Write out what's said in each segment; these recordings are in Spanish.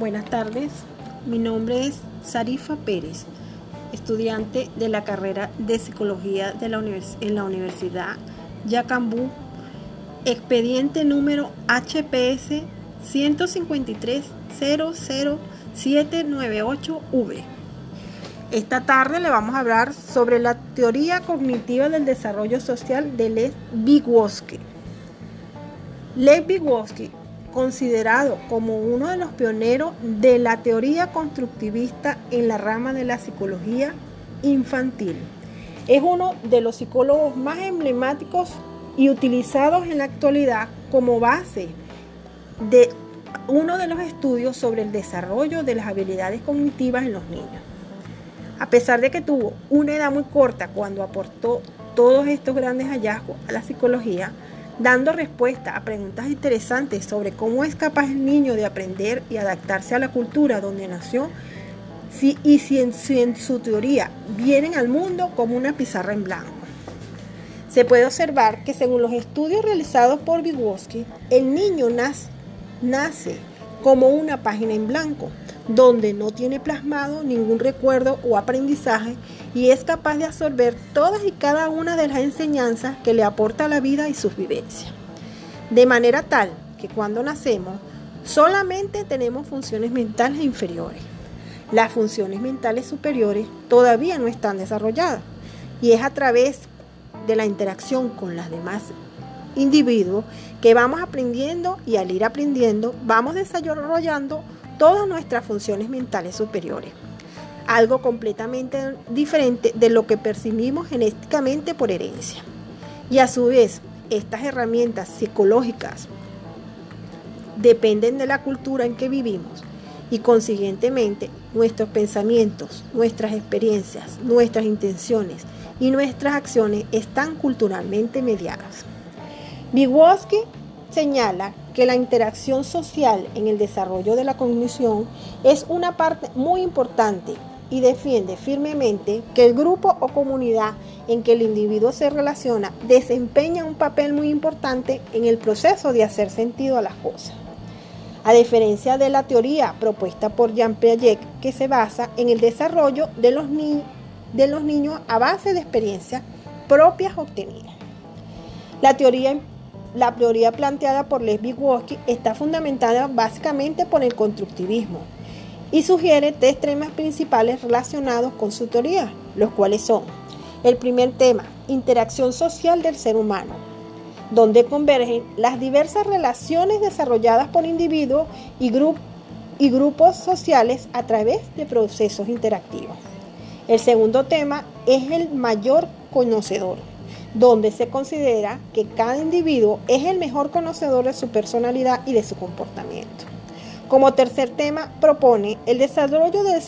Buenas tardes, mi nombre es Sarifa Pérez, estudiante de la carrera de Psicología en la Universidad Yacambú, expediente número HPS 153-00798V. Esta tarde le vamos a hablar sobre la teoría cognitiva del desarrollo social de Lev Vygotsky. Lev Vygotsky considerado como uno de los pioneros de la teoría constructivista en la rama de la psicología infantil. Es uno de los psicólogos más emblemáticos y utilizados en la actualidad como base de uno de los estudios sobre el desarrollo de las habilidades cognitivas en los niños. A pesar de que tuvo una edad muy corta cuando aportó todos estos grandes hallazgos a la psicología, dando respuesta a preguntas interesantes sobre cómo es capaz el niño de aprender y adaptarse a la cultura donde nació y si en, su teoría vienen al mundo como una pizarra en blanco. Se puede observar que según los estudios realizados por Vygotsky, el niño nace como una página en blanco, donde no tiene plasmado ningún recuerdo o aprendizaje y es capaz de absorber todas y cada una de las enseñanzas que le aporta la vida y sus vivencias. De manera tal que cuando nacemos solamente tenemos funciones mentales inferiores. Las funciones mentales superiores todavía no están desarrolladas y es a través de la interacción con las demás individuos que vamos aprendiendo y al ir aprendiendo vamos desarrollando todas nuestras funciones mentales superiores. Algo completamente diferente de lo que percibimos genéticamente por herencia. Y a su vez, estas herramientas psicológicas dependen de la cultura en que vivimos y consiguientemente nuestros pensamientos, nuestras experiencias, nuestras intenciones y nuestras acciones están culturalmente mediadas. Vygotsky señala que la interacción social en el desarrollo de la cognición es una parte muy importante y defiende firmemente que el grupo o comunidad en que el individuo se relaciona desempeña un papel muy importante en el proceso de hacer sentido a las cosas. A diferencia de la teoría propuesta por Jean Piaget, que se basa en el desarrollo de los, de los niños a base de experiencias propias obtenidas. La teoría la teoría planteada por Lev Vygotsky está fundamentada básicamente por el constructivismo y sugiere tres temas principales relacionados con su teoría, los cuales son el primer tema, interacción social del ser humano, donde convergen las diversas relaciones desarrolladas por individuos y grupos sociales a través de procesos interactivos. El segundo tema es el mayor conocedor, donde se considera que cada individuo es el mejor conocedor de su personalidad y de su comportamiento. Como tercer tema, propone el desarrollo de,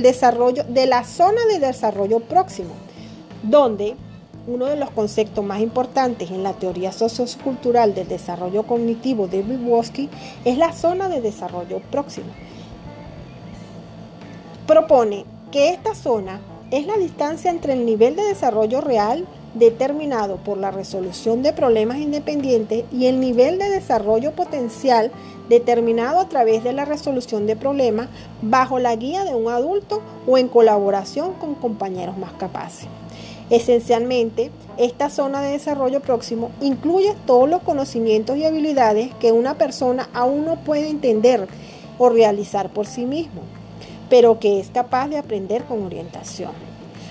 desarrollo de la zona de desarrollo próximo, donde uno de los conceptos más importantes en la teoría sociocultural del desarrollo cognitivo de Vygotsky es la zona de desarrollo próximo. Propone que esta zona es la distancia entre el nivel de desarrollo real determinado por la resolución de problemas independientes y el nivel de desarrollo potencial determinado a través de la resolución de problemas bajo la guía de un adulto o en colaboración con compañeros más capaces. Esencialmente, esta zona de desarrollo próximo incluye todos los conocimientos y habilidades que una persona aún no puede entender o realizar por sí mismo pero que es capaz de aprender con orientación.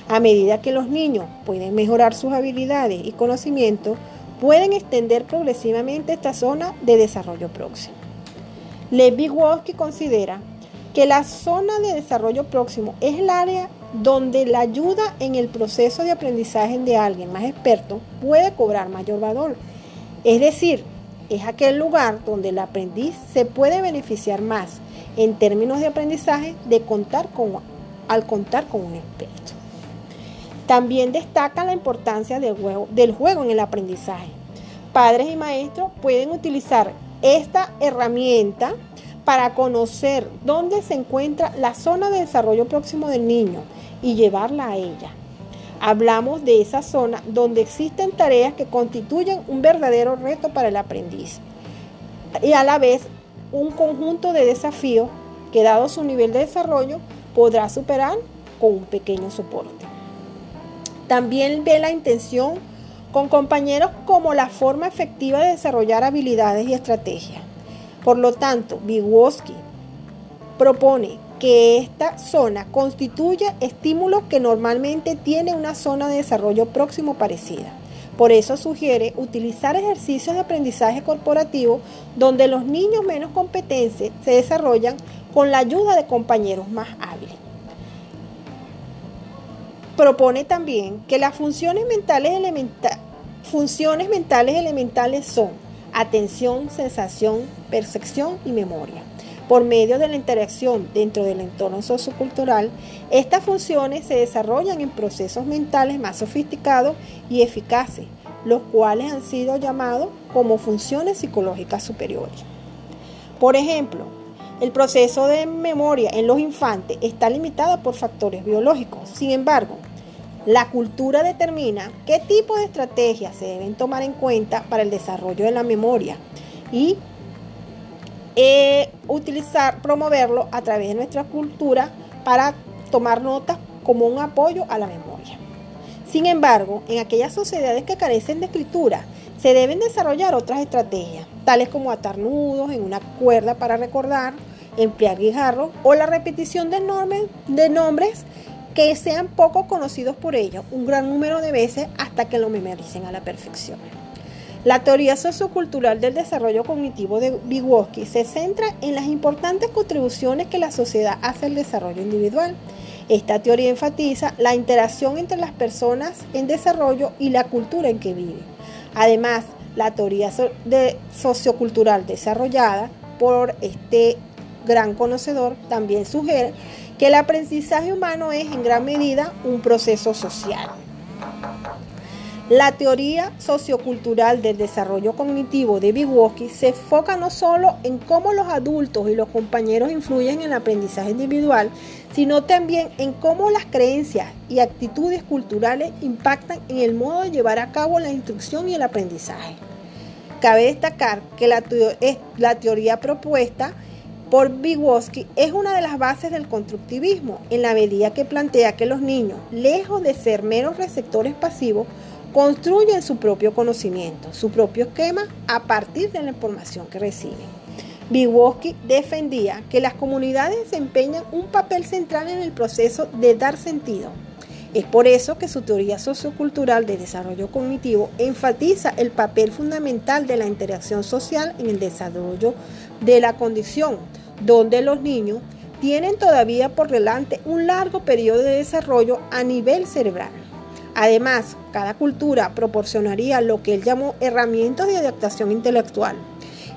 A medida que los niños pueden mejorar sus habilidades y conocimientos, pueden extender progresivamente esta zona de desarrollo próximo. Lev Vygotsky considera que la zona de desarrollo próximo es el área donde la ayuda en el proceso de aprendizaje de alguien más experto puede cobrar mayor valor. Es decir, es aquel lugar donde el aprendiz se puede beneficiar más en términos de aprendizaje de contar con, al contar con un experto. También destaca la importancia del juego, del juego en el aprendizaje. Padres y maestros pueden utilizar esta herramienta para conocer dónde se encuentra la zona de desarrollo próximo del niño y llevarla a ella. Hablamos de esa zona donde existen tareas que constituyen un verdadero reto para el aprendiz y a la vez un conjunto de desafíos que dado su nivel de desarrollo podrá superar con un pequeño soporte. También ve la intención con compañeros como la forma efectiva de desarrollar habilidades y estrategias. Por lo tanto, Vygotsky propone que esta zona constituye estímulos que normalmente tiene una zona de desarrollo próximo parecida. Por eso sugiere utilizar ejercicios de aprendizaje corporativo donde los niños menos competentes se desarrollan con la ayuda de compañeros más hábiles. Propone también que las funciones mentales, funciones mentales elementales son atención, sensación, percepción y memoria. Por medio de la interacción dentro del entorno sociocultural, estas funciones se desarrollan en procesos mentales más sofisticados y eficaces, los cuales han sido llamados como funciones psicológicas superiores. Por ejemplo, el proceso de memoria en los infantes está limitado por factores biológicos. Sin embargo, la cultura determina qué tipo de estrategias se deben tomar en cuenta para el desarrollo de la memoria y eh, utilizar, promoverlo a través de nuestra cultura para tomar notas como un apoyo a la memoria. Sin embargo, en aquellas sociedades que carecen de escritura, se deben desarrollar otras estrategias, tales como atar nudos en una cuerda para recordar, emplear guijarros o la repetición de, de nombres que sean poco conocidos por ellos un gran número de veces hasta que lo memoricen a la perfección. La teoría sociocultural del desarrollo cognitivo de Vygotsky se centra en las importantes contribuciones que la sociedad hace al desarrollo individual. Esta teoría enfatiza la interacción entre las personas en desarrollo y la cultura en que viven. Además, la teoría sociocultural desarrollada por este gran conocedor también sugiere que el aprendizaje humano es en gran medida un proceso social. La teoría sociocultural del desarrollo cognitivo de Vygotsky se enfoca no solo en cómo los adultos y los compañeros influyen en el aprendizaje individual, sino también en cómo las creencias y actitudes culturales impactan en el modo de llevar a cabo la instrucción y el aprendizaje. Cabe destacar que la, la teoría propuesta por Vygotsky es una de las bases del constructivismo, en la medida que plantea que los niños, lejos de ser meros receptores pasivos, construyen su propio conocimiento, su propio esquema a partir de la información que reciben. Vygotsky defendía que las comunidades desempeñan un papel central en el proceso de dar sentido. Es por eso que su teoría sociocultural de desarrollo cognitivo enfatiza el papel fundamental de la interacción social en el desarrollo de la condición, donde los niños tienen todavía por delante un largo periodo de desarrollo a nivel cerebral. Además, cada cultura proporcionaría lo que él llamó herramientas de adaptación intelectual.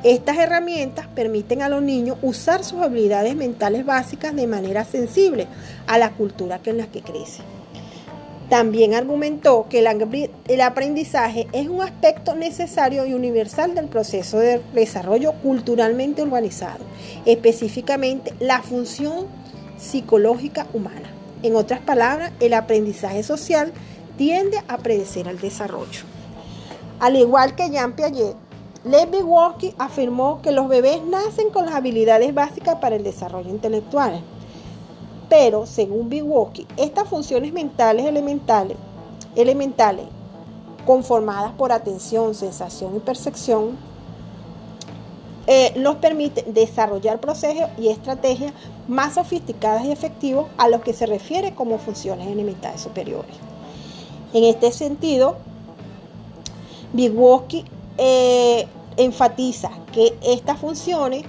Estas herramientas permiten a los niños usar sus habilidades mentales básicas de manera sensible a la cultura en la que crecen. También argumentó que el aprendizaje es un aspecto necesario y universal del proceso de desarrollo culturalmente organizado, específicamente la función psicológica humana. En otras palabras, el aprendizaje social tiende a predecir el desarrollo. Al igual que Jean Piaget, Lev Vygotsky afirmó que los bebés nacen con las habilidades básicas para el desarrollo intelectual. Pero, según Vygotsky, estas funciones mentales elementales, conformadas por atención, sensación y percepción, eh, nos permiten desarrollar procesos y estrategias más sofisticadas y efectivos a lo que se refiere como funciones elementales superiores. En este sentido, Vygotsky eh, enfatiza que estas funciones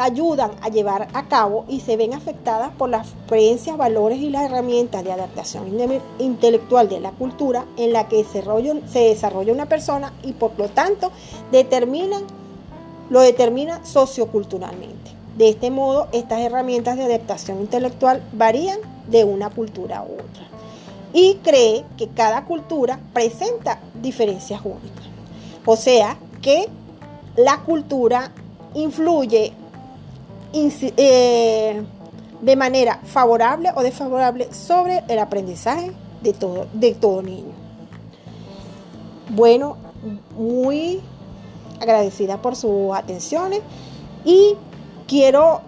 ayudan a llevar a cabo y se ven afectadas por las creencias, valores y las herramientas de adaptación intelectual de la cultura en la que se desarrolla una persona y por lo tanto determinan, lo determina socioculturalmente. De este modo, estas herramientas de adaptación intelectual varían de una cultura a otra y cree que cada cultura presenta diferencias únicas. O sea, que la cultura influye eh, de manera favorable o desfavorable sobre el aprendizaje de todo, niño. Bueno, muy agradecida por sus atenciones y quiero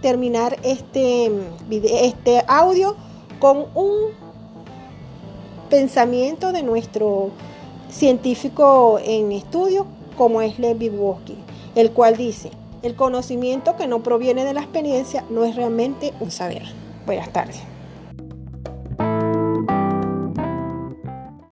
terminar este, este audio con un pensamiento de nuestro científico en estudio como es Lev Vygotsky, el cual dice, el conocimiento que no proviene de la experiencia no es realmente un saber. Buenas tardes.